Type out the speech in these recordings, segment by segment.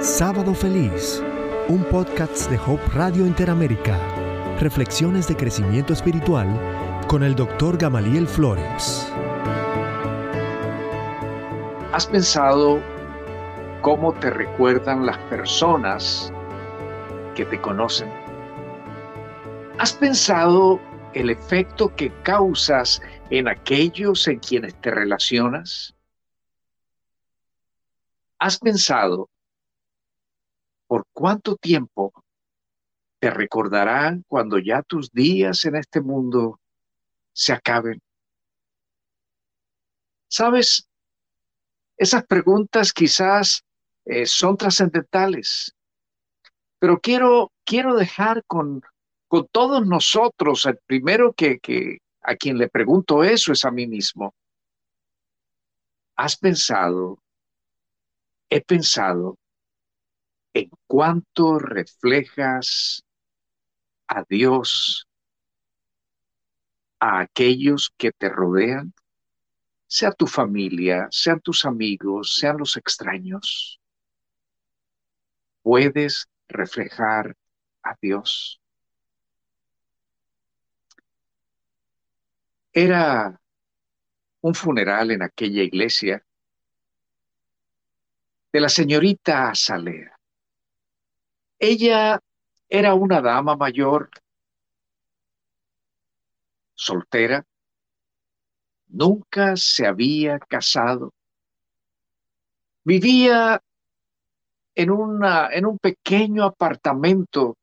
Sábado Feliz, un podcast de Hope Radio Interamérica. Reflexiones de crecimiento espiritual con el doctor Gamaliel Flores. ¿Has pensado cómo te recuerdan las personas que te conocen? ¿Has pensado el efecto que causas en aquellos en quienes te relacionas? ¿Has pensado por cuánto tiempo te recordarán cuando ya tus días en este mundo se acaben? ¿Sabes? Esas preguntas quizás eh, son trascendentales, pero quiero, quiero dejar con, con todos nosotros, el primero que, que a quien le pregunto eso es a mí mismo. ¿Has pensado, he pensado en cuánto reflejas a Dios a aquellos que te rodean, sea tu familia, sean tus amigos, sean los extraños? Puedes reflejar a Dios. Era un funeral en aquella iglesia de la señorita Azalea. Ella era una dama mayor, soltera, nunca se había casado, vivía en, una, en un pequeño apartamento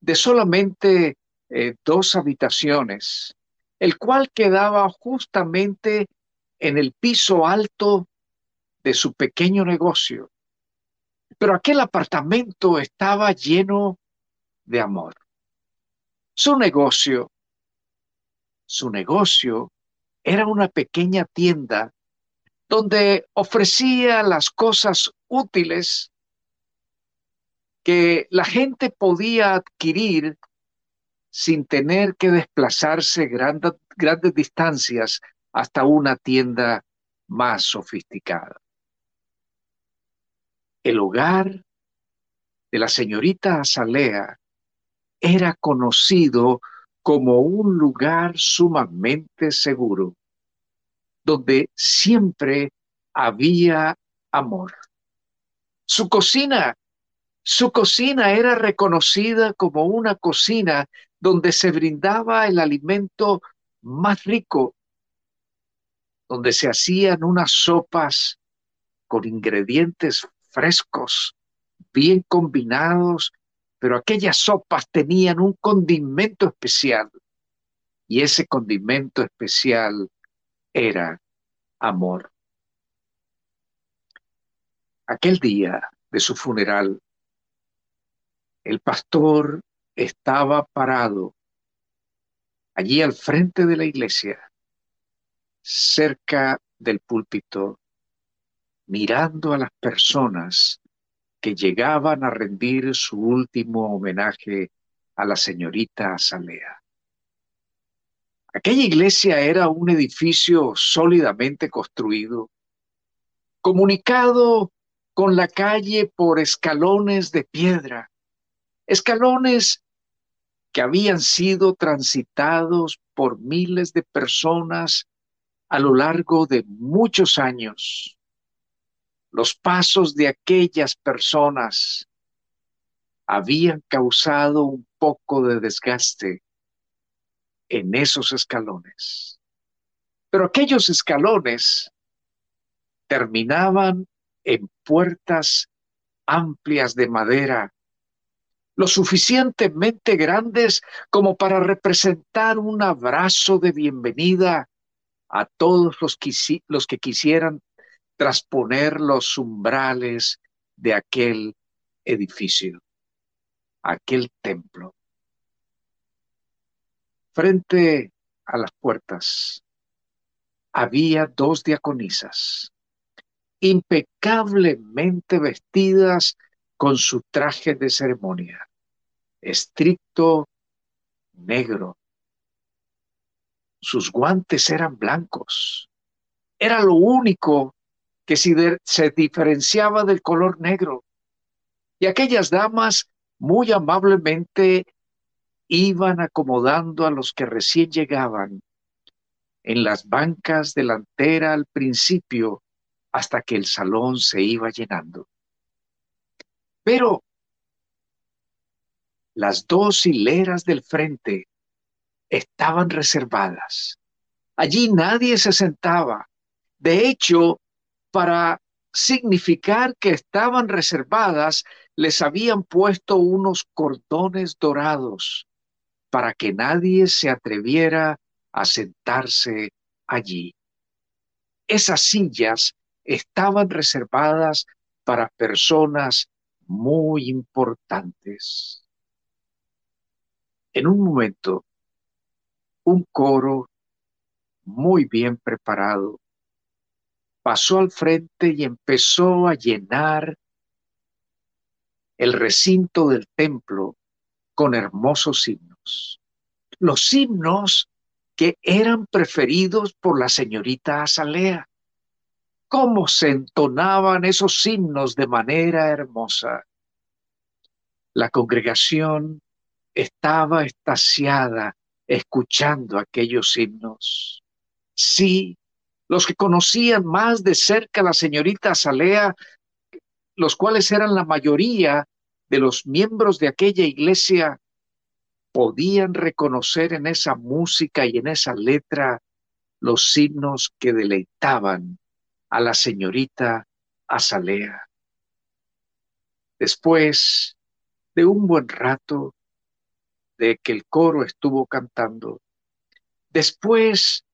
de solamente eh, dos habitaciones el cual quedaba justamente en el piso alto de su pequeño negocio. Pero aquel apartamento estaba lleno de amor. Su negocio, su negocio era una pequeña tienda donde ofrecía las cosas útiles que la gente podía adquirir sin tener que desplazarse grandes, grandes distancias hasta una tienda más sofisticada. El hogar de la señorita Azalea era conocido como un lugar sumamente seguro, donde siempre había amor. Su cocina, su cocina era reconocida como una cocina donde se brindaba el alimento más rico, donde se hacían unas sopas con ingredientes frescos, bien combinados, pero aquellas sopas tenían un condimento especial y ese condimento especial era amor. Aquel día de su funeral, el pastor estaba parado allí al frente de la iglesia, cerca del púlpito, mirando a las personas que llegaban a rendir su último homenaje a la señorita Azalea. Aquella iglesia era un edificio sólidamente construido, comunicado con la calle por escalones de piedra, escalones que habían sido transitados por miles de personas a lo largo de muchos años. Los pasos de aquellas personas habían causado un poco de desgaste en esos escalones. Pero aquellos escalones terminaban en puertas amplias de madera lo suficientemente grandes como para representar un abrazo de bienvenida a todos los que, quisieran trasponer los umbrales de aquel edificio, aquel templo. Frente a las puertas había dos diaconisas, impecablemente vestidas con su traje de ceremonia estricto negro. Sus guantes eran blancos. Era lo único que se diferenciaba del color negro. Y aquellas damas muy amablemente iban acomodando a los que recién llegaban en las bancas delantera al principio hasta que el salón se iba llenando. Pero las dos hileras del frente estaban reservadas. Allí nadie se sentaba. De hecho, para significar que estaban reservadas, les habían puesto unos cordones dorados para que nadie se atreviera a sentarse allí. Esas sillas estaban reservadas para personas muy importantes. En un momento, un coro muy bien preparado pasó al frente y empezó a llenar el recinto del templo con hermosos himnos. Los himnos que eran preferidos por la señorita Azalea. ¿Cómo se entonaban esos himnos de manera hermosa? La congregación estaba estasiada escuchando aquellos himnos. Sí, los que conocían más de cerca a la señorita Azalea los cuales eran la mayoría de los miembros de aquella iglesia, podían reconocer en esa música y en esa letra los signos que deleitaban a la señorita Azalea. Después de un buen rato de que el coro estuvo cantando, después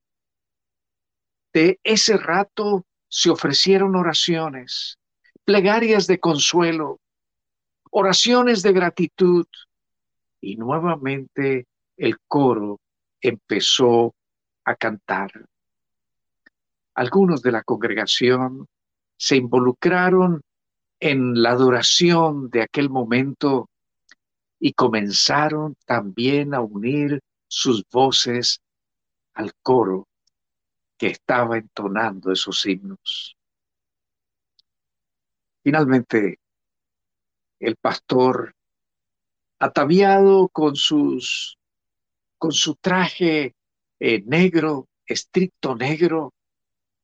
de ese rato se ofrecieron oraciones plegarias de consuelo, oraciones de gratitud. Y nuevamente el coro empezó a cantar. Algunos de la congregación se involucraron en la adoración de aquel momento y comenzaron también a unir sus voces al coro estaba entonando esos himnos. Finalmente, el pastor, ataviado con, sus, con su traje eh, negro, estricto negro,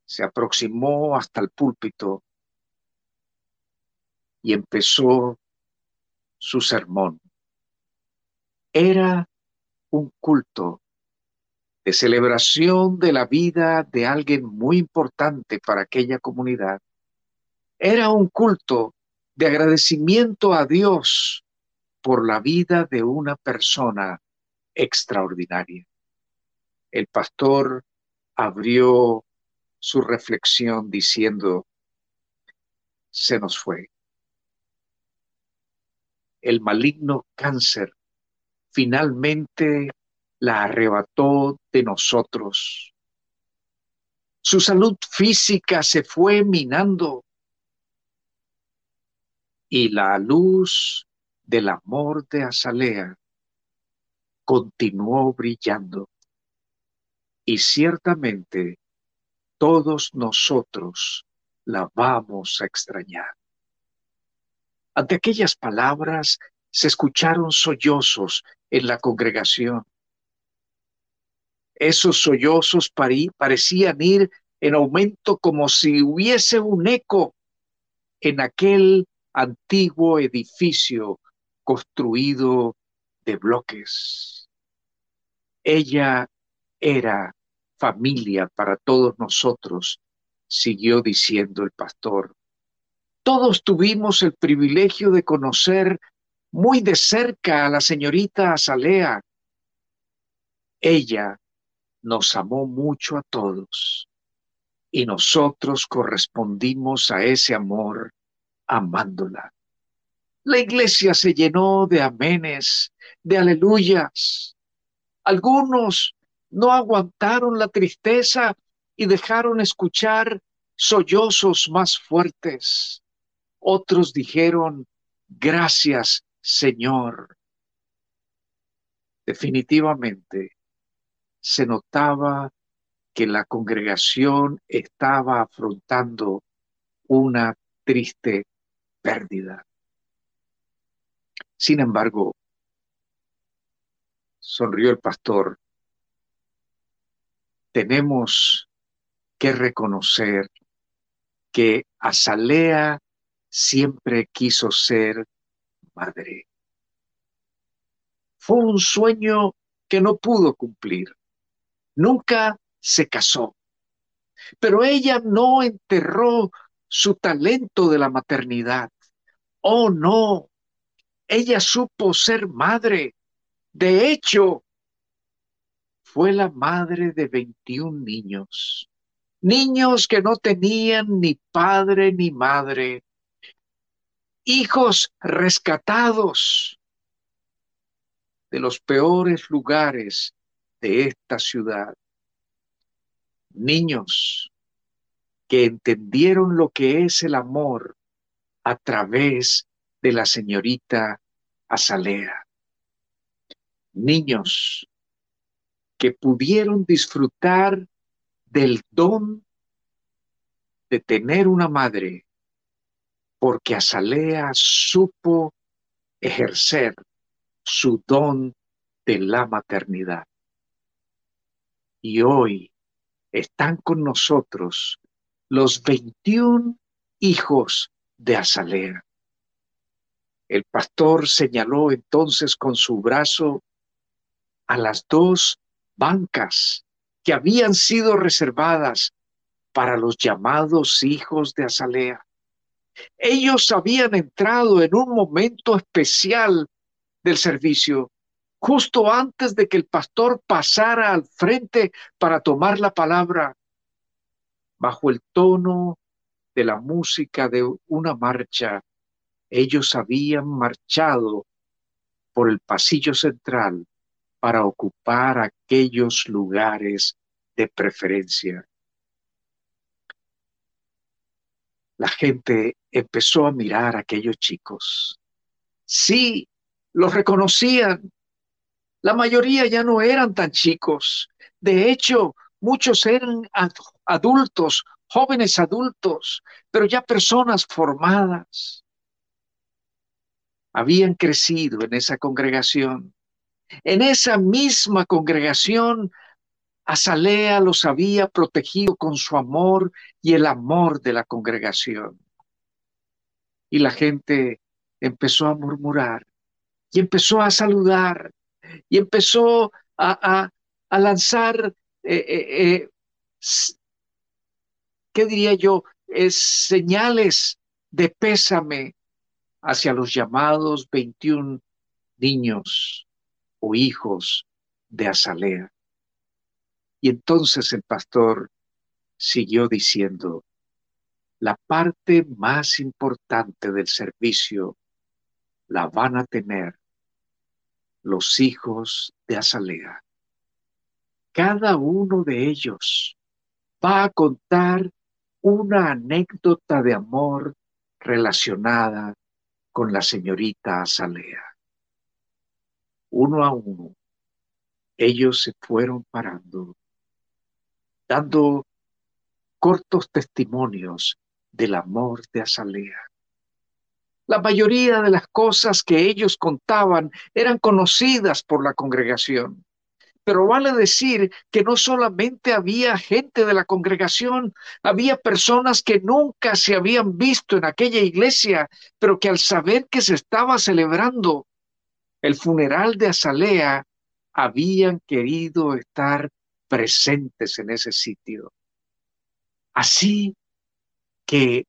se aproximó hasta el púlpito y empezó su sermón. Era un culto de celebración de la vida de alguien muy importante para aquella comunidad era un culto de agradecimiento a Dios por la vida de una persona extraordinaria. El pastor abrió su reflexión diciendo, se nos fue. El maligno cáncer finalmente la arrebató de nosotros. Su salud física se fue minando y la luz del amor de Azalea continuó brillando. Y ciertamente todos nosotros la vamos a extrañar. Ante aquellas palabras se escucharon sollozos en la congregación. Esos sollozos parecían ir en aumento como si hubiese un eco en aquel antiguo edificio construido de bloques. Ella era familia para todos nosotros, siguió diciendo el pastor. Todos tuvimos el privilegio de conocer muy de cerca a la señorita Azalea. Ella nos amó mucho a todos y nosotros correspondimos a ese amor amándola. La iglesia se llenó de amenes, de aleluyas. Algunos no aguantaron la tristeza y dejaron escuchar sollozos más fuertes. Otros dijeron, gracias Señor. Definitivamente se notaba que la congregación estaba afrontando una triste pérdida. Sin embargo, sonrió el pastor, tenemos que reconocer que Azalea siempre quiso ser madre. Fue un sueño que no pudo cumplir. Nunca se casó. Pero ella no enterró su talento de la maternidad. Oh, no. Ella supo ser madre. De hecho, fue la madre de 21 niños. Niños que no tenían ni padre ni madre. Hijos rescatados de los peores lugares de esta ciudad. Niños que entendieron lo que es el amor a través de la señorita Azalea. Niños que pudieron disfrutar del don de tener una madre, porque Azalea supo ejercer su don de la maternidad. Y hoy están con nosotros los 21 hijos de Azalea. El pastor señaló entonces con su brazo a las dos bancas que habían sido reservadas para los llamados hijos de Azalea. Ellos habían entrado en un momento especial del servicio, justo antes de que el pastor pasara al frente para tomar la palabra, bajo el tono de la música de una marcha, ellos habían marchado por el pasillo central para ocupar aquellos lugares de preferencia. La gente empezó a mirar a aquellos chicos. Sí, los reconocían. La mayoría ya no eran tan chicos. De hecho, muchos eran adultos, jóvenes adultos, pero ya personas formadas. Habían crecido en esa congregación. En esa misma congregación, Azalea los había protegido con su amor y el amor de la congregación. Y la gente empezó a murmurar y empezó a saludar y empezó a, lanzar, eh, eh, eh, ¿qué diría yo? señales de pésame hacia los llamados 21 niños o hijos de Azalea. Y entonces el pastor siguió diciendo, la parte más importante del servicio la van a tener los hijos de Azalea. Cada uno de ellos va a contar una anécdota de amor relacionada con la señorita Azalea. Uno a uno, ellos se fueron parando, dando cortos testimonios del amor de Azalea. La mayoría de las cosas que ellos contaban eran conocidas por la congregación. Pero vale decir que no solamente había gente de la congregación, había personas que nunca se habían visto en aquella iglesia, pero que al saber que se estaba celebrando el funeral de Azalea, habían querido estar presentes en ese sitio. Así que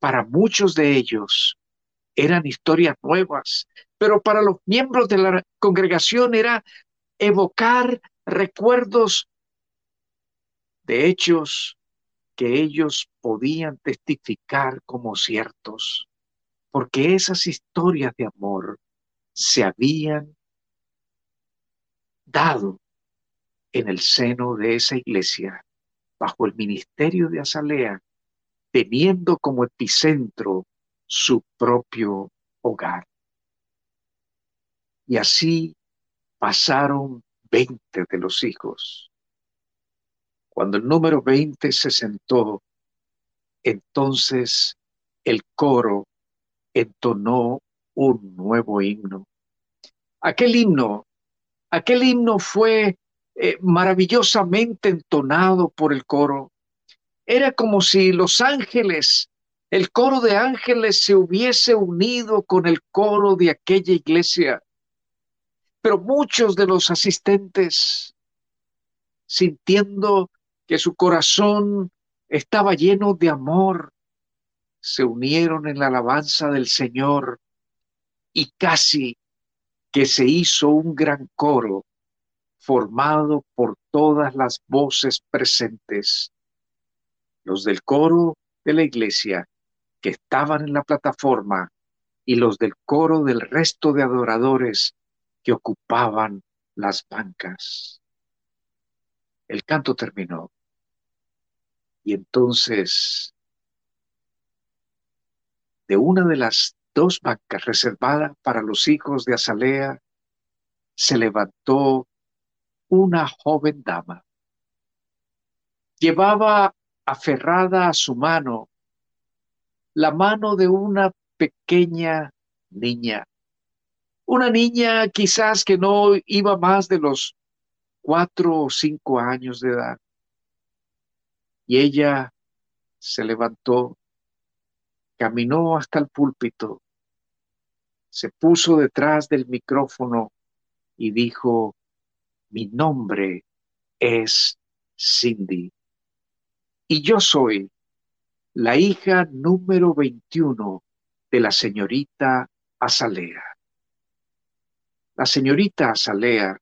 para muchos de ellos eran historias nuevas, pero para los miembros de la congregación era evocar recuerdos de hechos que ellos podían testificar como ciertos, porque esas historias de amor se habían dado en el seno de esa iglesia, bajo el ministerio de Azalea, teniendo como epicentro su propio hogar. Y así pasaron 20 de los hijos. Cuando el número 20 se sentó, entonces el coro entonó un nuevo himno. aquel himno, aquel himno fue eh, maravillosamente entonado por el coro. Era como si los ángeles, el coro de ángeles se hubiese unido con el coro de aquella iglesia. Pero muchos de los asistentes, sintiendo que su corazón estaba lleno de amor, se unieron en la alabanza del Señor y casi que se hizo un gran coro formado por todas las voces presentes. Los del coro de la iglesia que estaban en la plataforma y los del coro del resto de adoradores que ocupaban las bancas. El canto terminó. Y entonces, de una de las dos bancas reservadas para los hijos de Azalea, se levantó una joven dama. Llevaba aferrada a su mano la mano de una pequeña niña. Una niña quizás que no iba más de los cuatro o cinco años de edad. Y ella se levantó, caminó hasta el púlpito, se puso detrás del micrófono y dijo, mi nombre es Cindy y yo soy la hija número 21 de la señorita Azalea. La señorita Azalea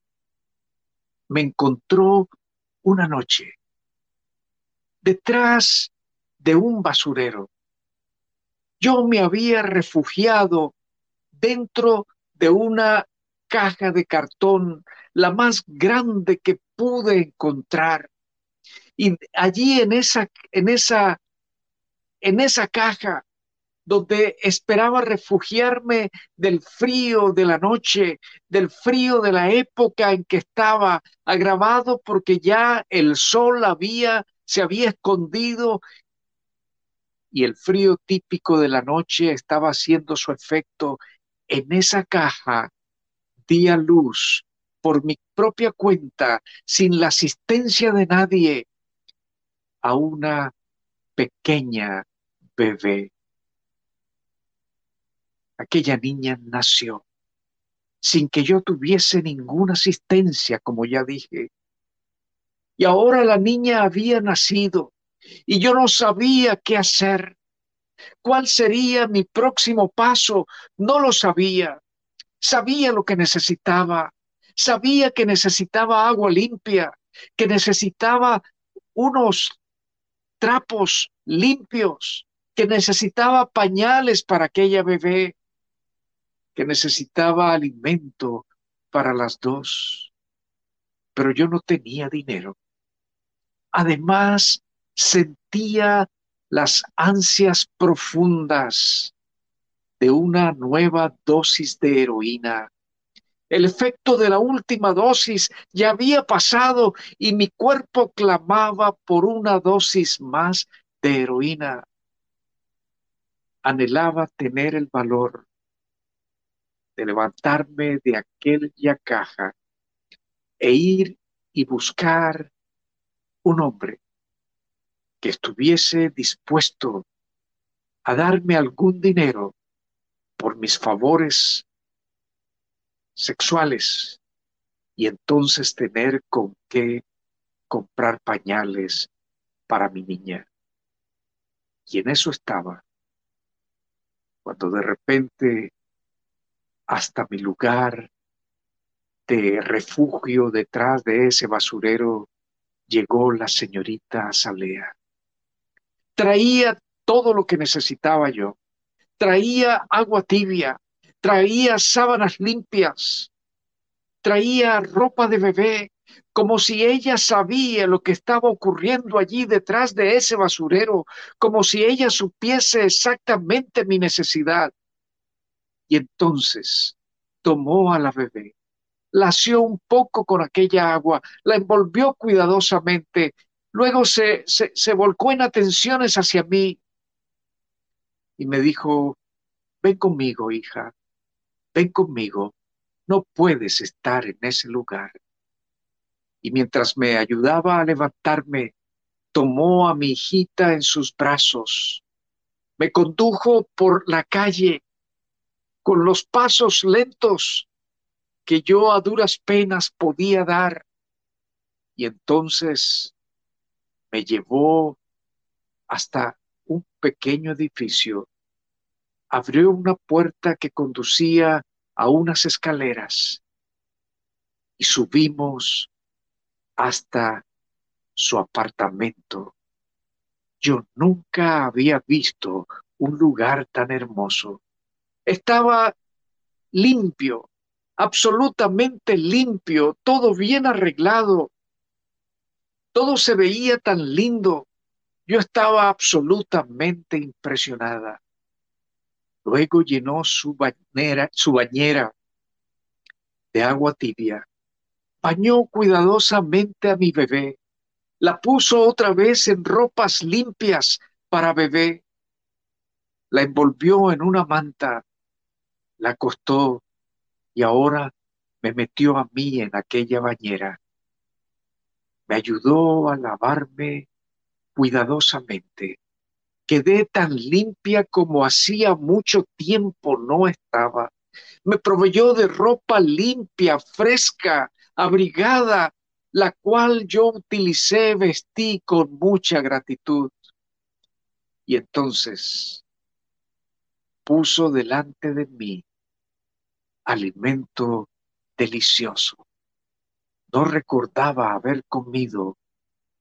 me encontró una noche detrás de un basurero. Yo me había refugiado dentro de una caja de cartón, la más grande que pude encontrar. Y allí en esa, en esa, en esa caja donde esperaba refugiarme del frío de la noche, del frío de la época en que estaba agravado porque ya el sol había se había escondido y el frío típico de la noche estaba haciendo su efecto en esa caja di a luz por mi propia cuenta, sin la asistencia de nadie, a una pequeña bebé. Aquella niña nació sin que yo tuviese ninguna asistencia, como ya dije. Y ahora la niña había nacido y yo no sabía qué hacer. ¿Cuál sería mi próximo paso? No lo sabía. Sabía lo que necesitaba. Sabía que necesitaba agua limpia, que necesitaba unos trapos limpios, que necesitaba pañales para aquella bebé, que necesitaba alimento para las dos. Pero yo no tenía dinero. Además, sentía las ansias profundas de una nueva dosis de heroína. El efecto de la última dosis ya había pasado y mi cuerpo clamaba por una dosis más de heroína. Anhelaba tener el valor de levantarme de aquella caja e ir y buscar un hombre que estuviese dispuesto a darme algún dinero por mis favores sexuales y entonces tener con qué comprar pañales para mi niña. Y en eso estaba, cuando de repente hasta mi lugar de refugio detrás de ese basurero llegó la señorita Azalea. Traía todo lo que necesitaba yo traía agua tibia, traía sábanas limpias, traía ropa de bebé, como si ella sabía lo que estaba ocurriendo allí detrás de ese basurero, como si ella supiese exactamente mi necesidad. Y entonces tomó a la bebé, la asió un poco con aquella agua, la envolvió cuidadosamente, luego se, se, se volcó en atenciones hacia mí y me dijo, ven conmigo, hija, ven conmigo, no puedes estar en ese lugar. Y mientras me ayudaba a levantarme, tomó a mi hijita en sus brazos, me condujo por la calle con los pasos lentos que yo a duras penas podía dar. Y entonces me llevó hasta un pequeño edificio. Abrió una puerta que conducía a unas escaleras y subimos hasta su apartamento. Yo nunca había visto un lugar tan hermoso. Estaba limpio, absolutamente limpio, todo bien arreglado. Todo se veía tan lindo. Yo estaba absolutamente impresionada. Luego llenó su bañera, su bañera de agua tibia. Bañó cuidadosamente a mi bebé. La puso otra vez en ropas limpias para bebé. La envolvió en una manta. La acostó y ahora me metió a mí en aquella bañera. Me ayudó a lavarme cuidadosamente. Quedé tan limpia como hacía mucho tiempo no estaba. Me proveyó de ropa limpia, fresca, abrigada, la cual yo utilicé, vestí con mucha gratitud. Y entonces puso delante de mí alimento delicioso. No recordaba haber comido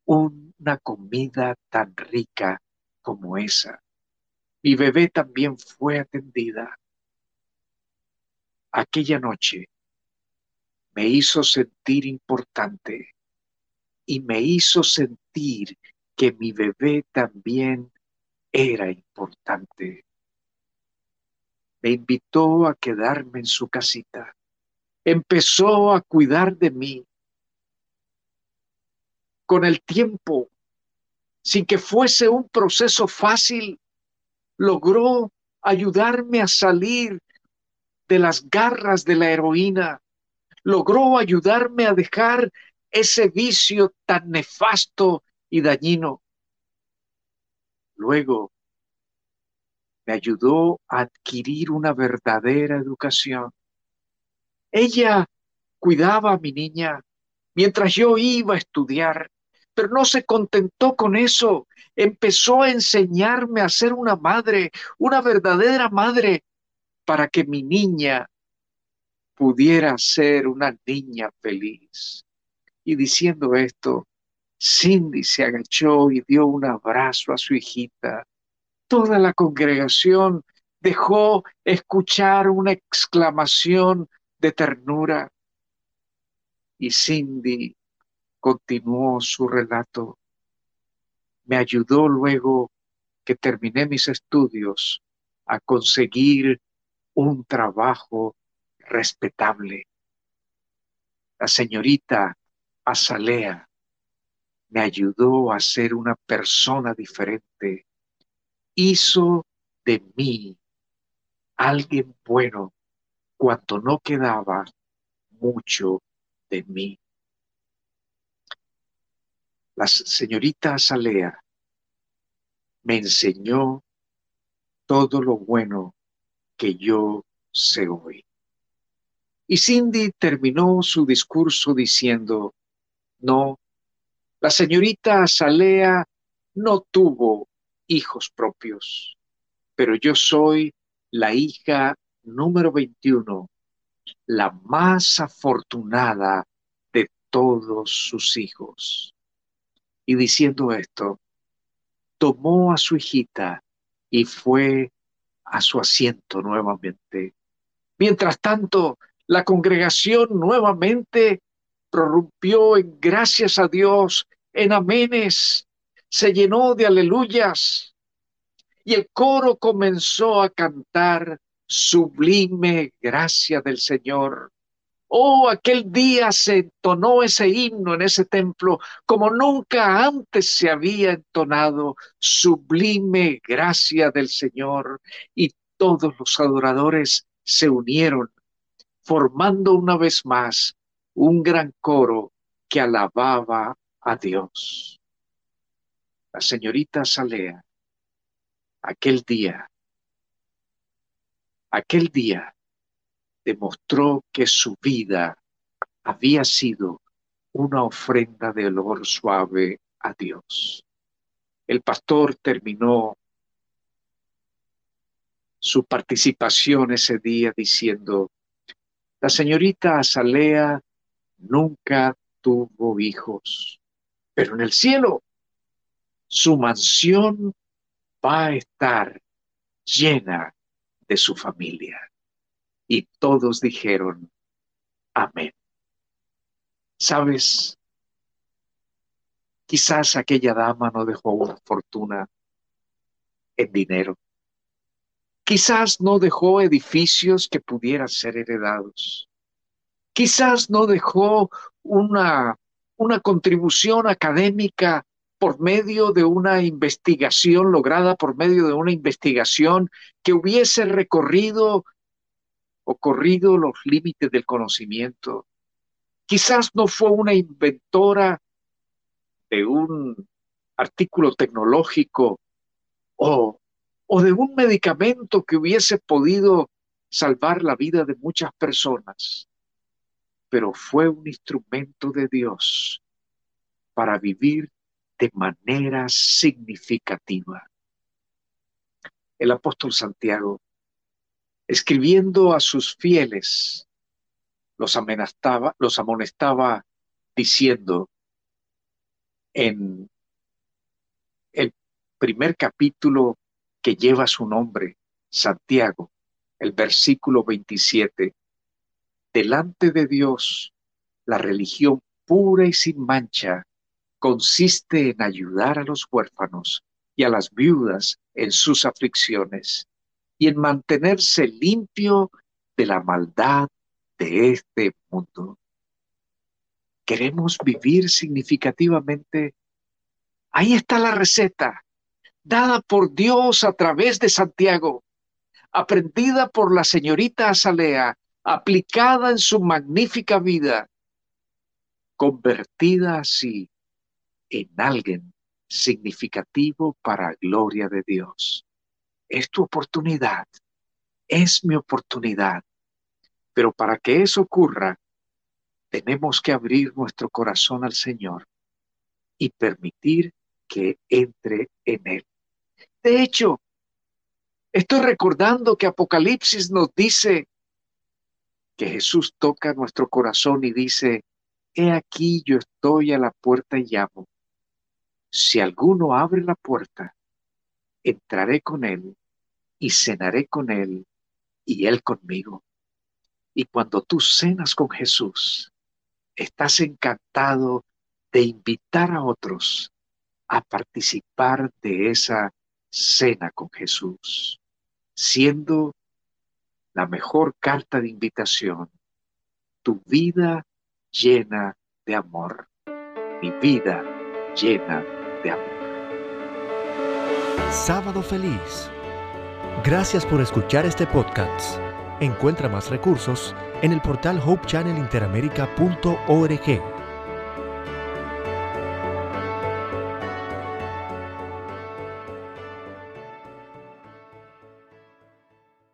una comida tan rica como esa. Mi bebé también fue atendida. Aquella noche me hizo sentir importante y me hizo sentir que mi bebé también era importante me invitó a quedarme en su casita. Empezó a cuidar de mí. Con el tiempo, sin que fuese un proceso fácil, logró ayudarme a salir de las garras de la heroína. Logró ayudarme a dejar ese vicio tan nefasto y dañino. Luego me ayudó a adquirir una verdadera educación. Ella cuidaba a mi niña mientras yo iba a estudiar, pero no se contentó con eso. Empezó a enseñarme a ser una madre, una verdadera madre, para que mi niña pudiera ser una niña feliz. Y diciendo esto, Cindy se agachó y dio un abrazo a su hijita toda la congregación dejó escuchar una exclamación de ternura. Y Cindy continuó su relato. Me ayudó luego que terminé mis estudios a conseguir un trabajo respetable. La señorita Azalea me ayudó a ser una persona diferente hizo de mí alguien bueno cuando no quedaba mucho de mí. La señorita Azalea me enseñó todo lo bueno que yo sé hoy. Y Cindy terminó su discurso diciendo, no, la señorita Azalea no tuvo hijos propios, pero yo soy la hija número 21, la más afortunada de todos sus hijos. Y diciendo esto, tomó a su hijita y fue a su asiento nuevamente. Mientras tanto, la congregación nuevamente prorrumpió en gracias a Dios, en amenes, se llenó de aleluyas y el coro comenzó a cantar sublime gracia del Señor. Oh, aquel día se entonó ese himno en ese templo como nunca antes se había entonado, sublime gracia del Señor. Y todos los adoradores se unieron. Formando una vez más un gran coro que alababa a Dios. La señorita Salea, aquel día, aquel día demostró que su vida había sido una ofrenda de olor suave a Dios. El pastor terminó su participación ese día diciendo, la señorita Azalea nunca tuvo hijos, pero en el cielo su mansión va a estar llena de su familia. Y todos dijeron, amén. ¿Sabes? Quizás aquella dama no dejó una fortuna en dinero. Quizás no dejó edificios que pudieran ser heredados. Quizás no dejó una, una contribución académica por medio de una investigación lograda, por medio de una investigación que hubiese recorrido o corrido los límites del conocimiento. Quizás no fue una inventora de un artículo tecnológico o o de un medicamento que hubiese podido salvar la vida de muchas personas, pero fue un instrumento de Dios para vivir de manera significativa. El apóstol Santiago, escribiendo a sus fieles, los amenazaba, los amonestaba diciendo en el primer capítulo que lleva su nombre, Santiago, el versículo 27. Delante de Dios, la religión pura y sin mancha consiste en ayudar a los huérfanos y a las viudas en sus aflicciones y en mantenerse limpio de la maldad de este mundo. ¿Queremos vivir significativamente? Ahí está la receta dada por Dios a través de Santiago, aprendida por la señorita Azalea, aplicada en su magnífica vida, convertida así en alguien significativo para gloria de Dios. Es tu oportunidad, es mi oportunidad. Pero para que eso ocurra, tenemos que abrir nuestro corazón al Señor y permitir que entre en él. De hecho, estoy recordando que Apocalipsis nos dice que Jesús toca nuestro corazón y dice, he aquí yo estoy a la puerta y llamo. Si alguno abre la puerta, entraré con él y cenaré con él y él conmigo. Y cuando tú cenas con Jesús, estás encantado de invitar a otros a participar de esa cena con Jesús, siendo la mejor carta de invitación, tu vida llena de amor, mi vida llena de amor. Sábado feliz. Gracias por escuchar este podcast. Encuentra más recursos en el portal hopechannelinteramerica.org